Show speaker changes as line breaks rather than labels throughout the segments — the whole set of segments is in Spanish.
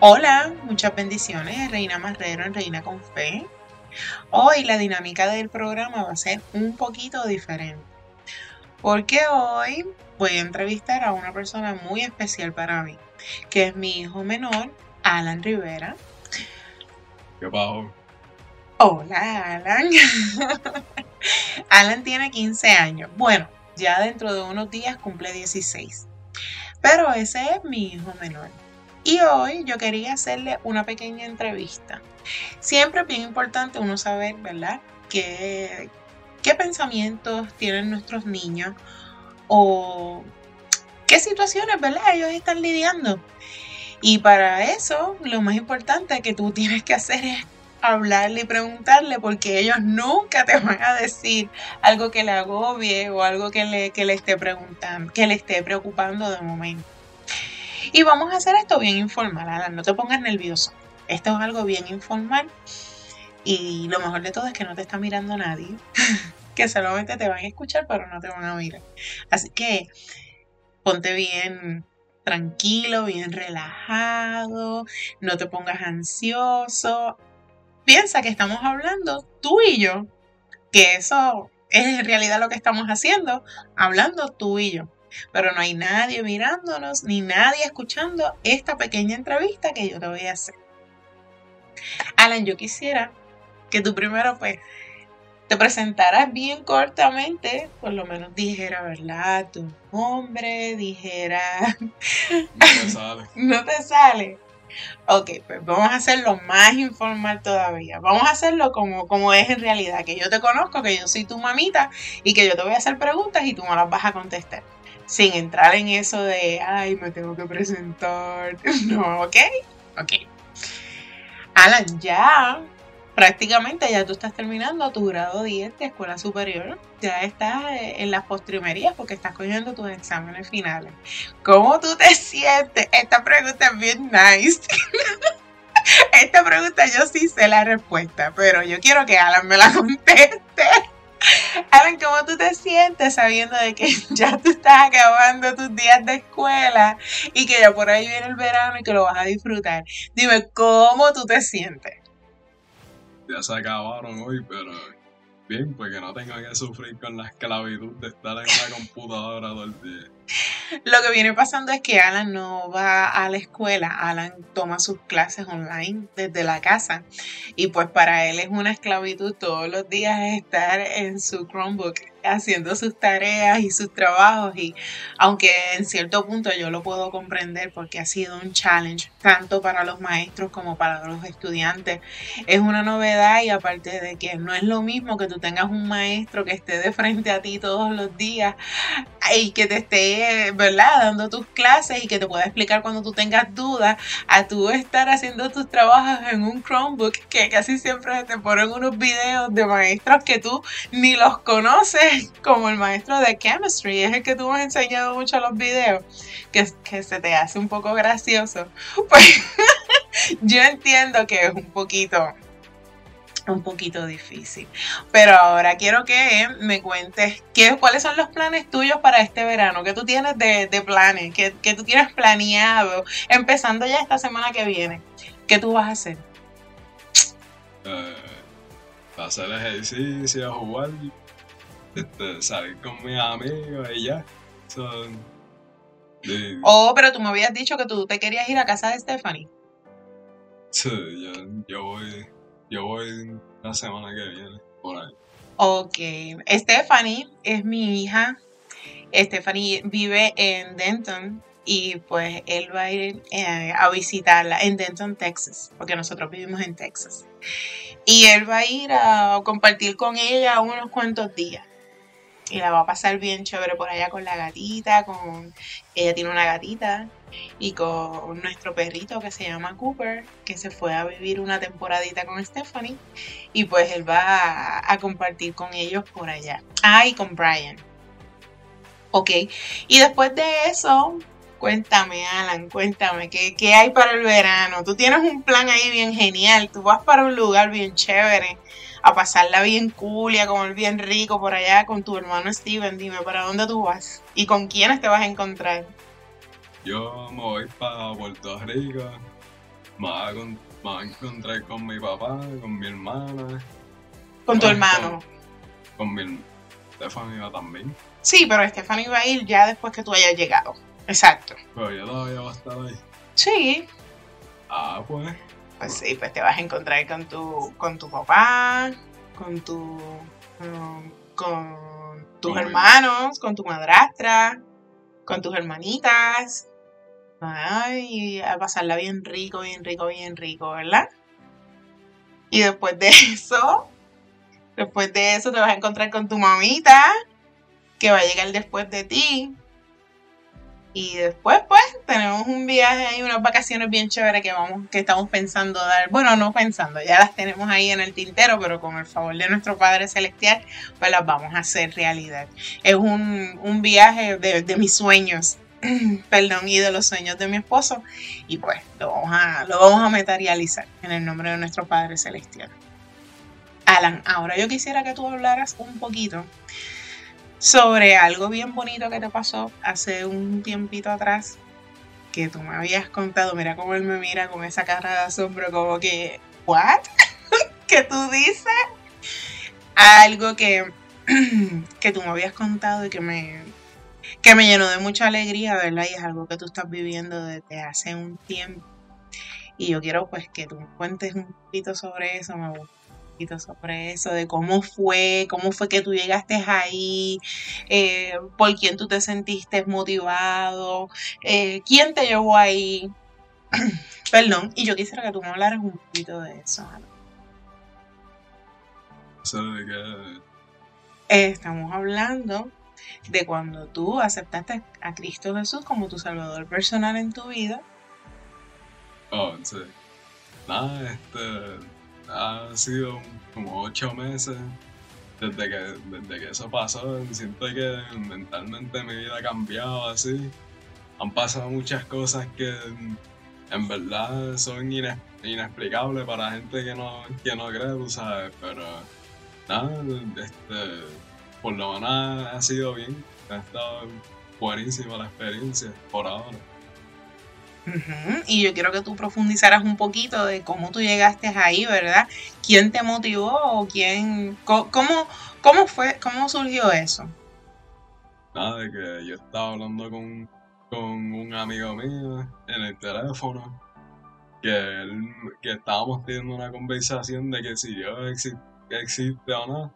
Hola, muchas bendiciones, Reina Marrero en Reina con Fe. Hoy la dinámica del programa va a ser un poquito diferente, porque hoy voy a entrevistar a una persona muy especial para mí, que es mi hijo menor, Alan Rivera.
¿Qué pasó?
Hola, Alan. Alan tiene 15 años. Bueno, ya dentro de unos días cumple 16. Pero ese es mi hijo menor. Y hoy yo quería hacerle una pequeña entrevista. Siempre es bien importante uno saber, ¿verdad? ¿Qué, qué pensamientos tienen nuestros niños o qué situaciones, ¿verdad? Ellos están lidiando. Y para eso, lo más importante que tú tienes que hacer es hablarle y preguntarle porque ellos nunca te van a decir algo que le agobie o algo que le, que le esté preguntando, que le esté preocupando de momento. Y vamos a hacer esto bien informal, no te pongas nervioso. Esto es algo bien informal y lo mejor de todo es que no te está mirando nadie, que solamente te van a escuchar pero no te van a mirar. Así que ponte bien tranquilo, bien relajado, no te pongas ansioso. Piensa que estamos hablando tú y yo, que eso es en realidad lo que estamos haciendo, hablando tú y yo pero no hay nadie mirándonos ni nadie escuchando esta pequeña entrevista que yo te voy a hacer. Alan, yo quisiera que tú primero pues te presentaras bien cortamente, por lo menos dijera, ¿verdad? Tu nombre, dijera...
No te sale.
no te sale. Ok, pues vamos a hacerlo más informal todavía. Vamos a hacerlo como, como es en realidad, que yo te conozco, que yo soy tu mamita y que yo te voy a hacer preguntas y tú me las vas a contestar sin entrar en eso de, ay, me tengo que presentar. No, ¿ok? Ok. Alan, ya prácticamente ya tú estás terminando tu grado 10 de escuela superior. Ya estás eh, en las postrimerías porque estás cogiendo tus exámenes finales. ¿Cómo tú te sientes? Esta pregunta es bien nice. Esta pregunta yo sí sé la respuesta, pero yo quiero que Alan me la conteste. Alan, ¿cómo tú te sientes sabiendo de que ya tú estás acabando tus días de escuela y que ya por ahí viene el verano y que lo vas a disfrutar? Dime, ¿cómo tú te sientes?
Ya se acabaron hoy, pero bien, pues que no tenga que sufrir con la esclavitud de estar en una computadora todo el día.
Lo que viene pasando es que Alan no va a la escuela, Alan toma sus clases online desde la casa. Y pues para él es una esclavitud todos los días estar en su Chromebook haciendo sus tareas y sus trabajos. Y aunque en cierto punto yo lo puedo comprender porque ha sido un challenge tanto para los maestros como para los estudiantes es una novedad y aparte de que no es lo mismo que tú tengas un maestro que esté de frente a ti todos los días y que te esté, ¿verdad?, dando tus clases y que te pueda explicar cuando tú tengas dudas, a tú estar haciendo tus trabajos en un Chromebook que casi siempre te ponen unos videos de maestros que tú ni los conoces, como el maestro de chemistry, es el que tú has enseñado mucho los videos, que, que se te hace un poco gracioso. Pues yo entiendo que es un poquito un poquito difícil. Pero ahora quiero que me cuentes qué, cuáles son los planes tuyos para este verano, qué tú tienes de, planes, qué, tú tienes planeado, empezando ya esta semana que viene. ¿Qué tú vas a hacer?
Eh, hacer ejercicio, jugar, este, salir con mis amigos y ya.
oh, pero tú me habías dicho que tú te querías ir a casa de Stephanie.
Sí, yo, yo voy yo voy la semana que viene, por ahí.
Ok. Stephanie es mi hija. Stephanie vive en Denton y pues él va a ir eh, a visitarla en Denton, Texas, porque nosotros vivimos en Texas. Y él va a ir a compartir con ella unos cuantos días y la va a pasar bien chévere por allá con la gatita, con ella tiene una gatita y con nuestro perrito que se llama Cooper, que se fue a vivir una temporadita con Stephanie y pues él va a, compartir con ellos por allá. Ah, y con Brian. Ok, y después de eso, cuéntame Alan, cuéntame, ¿qué, ¿qué hay para el verano? Tú tienes un plan ahí bien genial, tú vas para un lugar bien chévere a pasarla bien cool y a comer bien rico por allá con tu hermano Steven. Dime, ¿para dónde tú vas? ¿Y con quiénes te vas a encontrar?
Yo me voy para Puerto Rico. me vas a, con- me vas a encontrar con mi papá, con mi hermana,
Con tu
Ah,
hermano.
con mi Stephanie va también.
Sí, pero Stephanie va a ir ya después que tú hayas llegado. Exacto.
Pero yo todavía voy a estar ahí.
Sí.
Ah, pues.
Pues sí, pues te vas a encontrar con tu, con tu papá, con tu, con tus hermanos, con tu madrastra, con tus hermanitas. Ay, a pasarla bien rico, bien rico, bien rico, ¿verdad? Y después de eso, después de eso te vas a encontrar con tu mamita, que va a llegar después de ti. Y después, pues, tenemos un viaje y unas vacaciones bien chéveres que vamos, que estamos pensando dar. Bueno, no pensando, ya las tenemos ahí en el tintero, pero con el favor de nuestro Padre Celestial, pues las vamos a hacer realidad. Es un, un viaje de, de mis sueños, perdón, y de los sueños de mi esposo. Y pues lo vamos a, lo vamos a materializar en el nombre de nuestro Padre Celestial. Alan, ahora yo quisiera que tú hablaras un poquito sobre algo bien bonito que te pasó hace un tiempito atrás que tú me habías contado. Mira cómo él me mira con esa cara de asombro, como que, ¿what? ¿Qué tú dices? Algo que, que tú me habías contado y que me, que me llenó de mucha alegría, ¿verdad? Y es algo que tú estás viviendo desde hace un tiempo. Y yo quiero pues que tú me cuentes un poquito sobre eso, me gusta poquito sobre eso, de cómo fue, cómo fue que tú llegaste ahí, eh, por quién tú te sentiste motivado, eh, quién te llevó ahí. Perdón, y yo quisiera que tú me hablaras un poquito de eso. Eh, estamos hablando de cuando tú aceptaste a Cristo Jesús como tu Salvador personal en tu vida.
Oh, sí. Nada, este. Ha sido como ocho meses desde que, desde que eso pasó. Siento que mentalmente mi vida ha cambiado así. Han pasado muchas cosas que en verdad son inexplicables para gente que no, que no cree, tú sabes. Pero nada, este. Por lo menos ha sido bien. Ha estado buenísima la experiencia por ahora.
Y yo quiero que tú profundizaras un poquito de cómo tú llegaste ahí, ¿verdad? ¿Quién te motivó o quién, cómo, cómo fue, cómo surgió eso?
Nada, de que yo estaba hablando con, con un amigo mío en el teléfono, que, él- que estábamos teniendo una conversación de que si Dios exi- existe o no.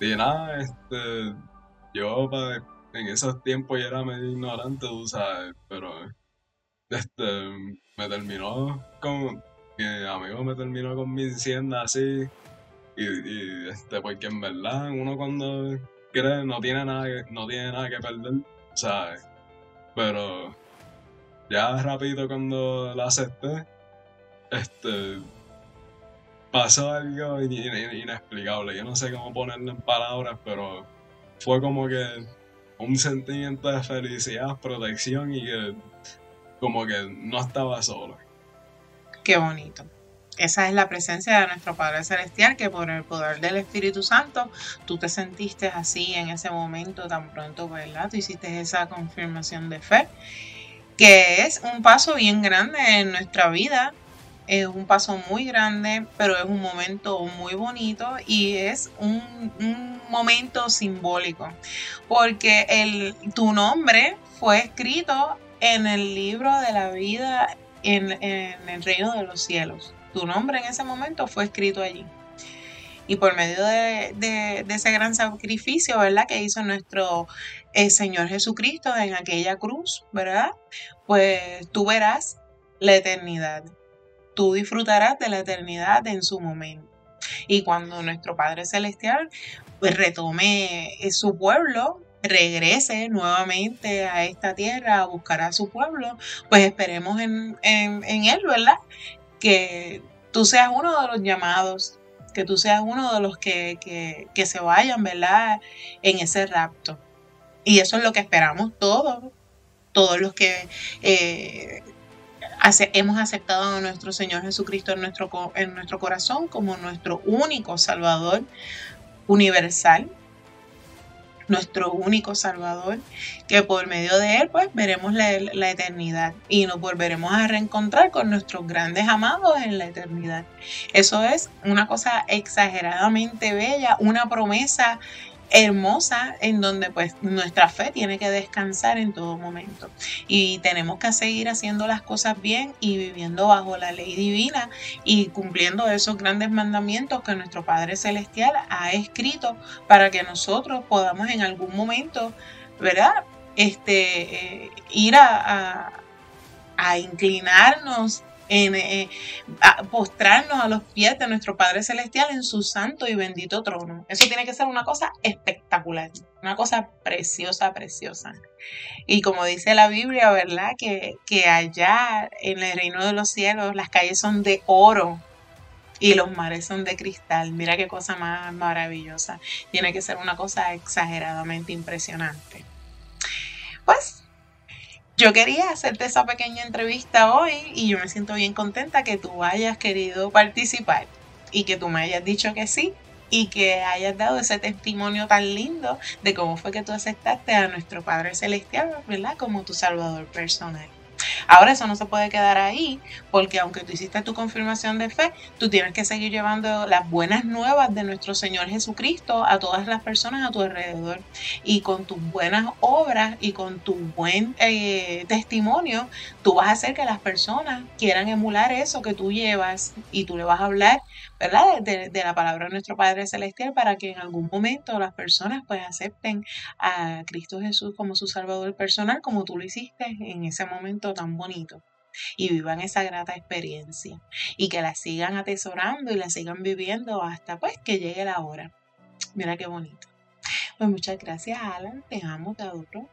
Y nada, este, yo pa- en esos tiempos yo era medio ignorante, tú sabes, pero este, me terminó con, mi amigo me terminó convenciendo así, y, y este, porque en verdad uno cuando cree no tiene nada que, no tiene nada que perder, ¿sabes? Pero ya rápido cuando la acepté, este pasó algo in- in- inexplicable. Yo no sé cómo ponerlo en palabras, pero fue como que un sentimiento de felicidad, protección y que como que no estaba solo.
Qué bonito. Esa es la presencia de nuestro Padre Celestial, que por el poder del Espíritu Santo, tú te sentiste así en ese momento tan pronto, ¿verdad? Tú hiciste esa confirmación de fe, que es un paso bien grande en nuestra vida. Es un paso muy grande, pero es un momento muy bonito y es un, un momento simbólico, porque el, tu nombre fue escrito en el libro de la vida en, el reino de los cielos. Tu nombre en ese momento fue escrito allí. Y por medio de ese gran sacrificio, ¿verdad? Que hizo nuestro eh, Señor Jesucristo en aquella cruz, ¿verdad? Pues tú verás la eternidad. Tú disfrutarás de la eternidad en su momento. Y cuando nuestro Padre Celestial pues, retome eh, su pueblo, regrese nuevamente a esta tierra a buscar a su pueblo, pues esperemos en, en- en Él, ¿verdad? Que tú seas uno de los llamados, que tú seas uno de los que, que- que se vayan, ¿verdad? En ese rapto. Y eso es lo que esperamos todos, todos los que eh, hemos aceptado a nuestro Señor Jesucristo en nuestro, en nuestro corazón como nuestro único Salvador universal. Nuestro único Salvador, que por medio de Él pues veremos la, eternidad y nos volveremos a reencontrar con nuestros grandes amados en la eternidad. Eso es una cosa exageradamente bella, una promesa hermosa en donde pues nuestra fe tiene que descansar en todo momento y tenemos que seguir haciendo las cosas bien y viviendo bajo la ley divina y cumpliendo esos grandes mandamientos que nuestro Padre Celestial ha escrito para que nosotros podamos en algún momento, ¿verdad? Este, eh, ir a, a inclinarnos en eh, postrarnos a los pies de nuestro Padre Celestial en su santo y bendito trono. Eso tiene que ser una cosa espectacular, una cosa preciosa, preciosa. Y como dice la Biblia, ¿verdad? Que, que allá en el reino de los cielos las calles son de oro y los mares son de cristal. Mira qué cosa más maravillosa. Tiene que ser una cosa exageradamente impresionante. Pues yo quería hacerte esa pequeña entrevista hoy y yo me siento bien contenta que tú hayas querido participar y que tú me hayas dicho que sí y que hayas dado ese testimonio tan lindo de cómo fue que tú aceptaste a nuestro Padre Celestial, ¿verdad? Como tu Salvador personal. Ahora eso no se puede quedar ahí, porque aunque tú hiciste tu confirmación de fe, tú tienes que seguir llevando las buenas nuevas de nuestro Señor Jesucristo a todas las personas a tu alrededor. Y con tus buenas obras y con tu buen eh, testimonio, tú vas a hacer que las personas quieran emular eso que tú llevas y tú le vas a hablar ¿verdad? De, la palabra de nuestro Padre Celestial para que en algún momento las personas pues acepten a Cristo Jesús como su Salvador personal, como tú lo hiciste en ese momento tan bonito. Y vivan esa grata experiencia y que la sigan atesorando y la sigan viviendo hasta pues que llegue la hora. Mira qué bonito. Pues muchas gracias, Alan. Te amo, te adoro.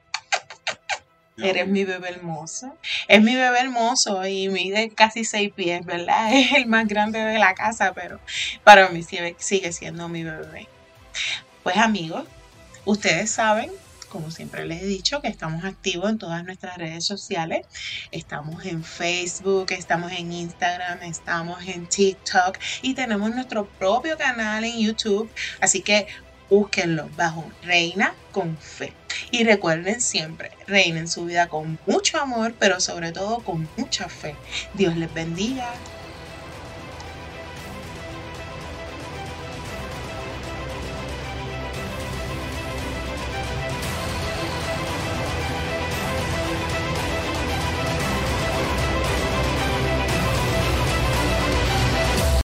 Eres mi bebé hermoso. Es mi bebé hermoso y mide casi seis pies, ¿verdad? Es el más grande de la casa, pero para mí sigue siendo mi bebé. Pues amigos, ustedes saben, como siempre les he dicho, que estamos activos en todas nuestras redes sociales. Estamos en Facebook, estamos en Instagram, estamos en TikTok y tenemos nuestro propio canal en YouTube. Así que búsquenlo bajo Reina con Fe. Y recuerden siempre, reinen su vida con mucho amor, pero sobre todo con mucha fe. Dios les bendiga.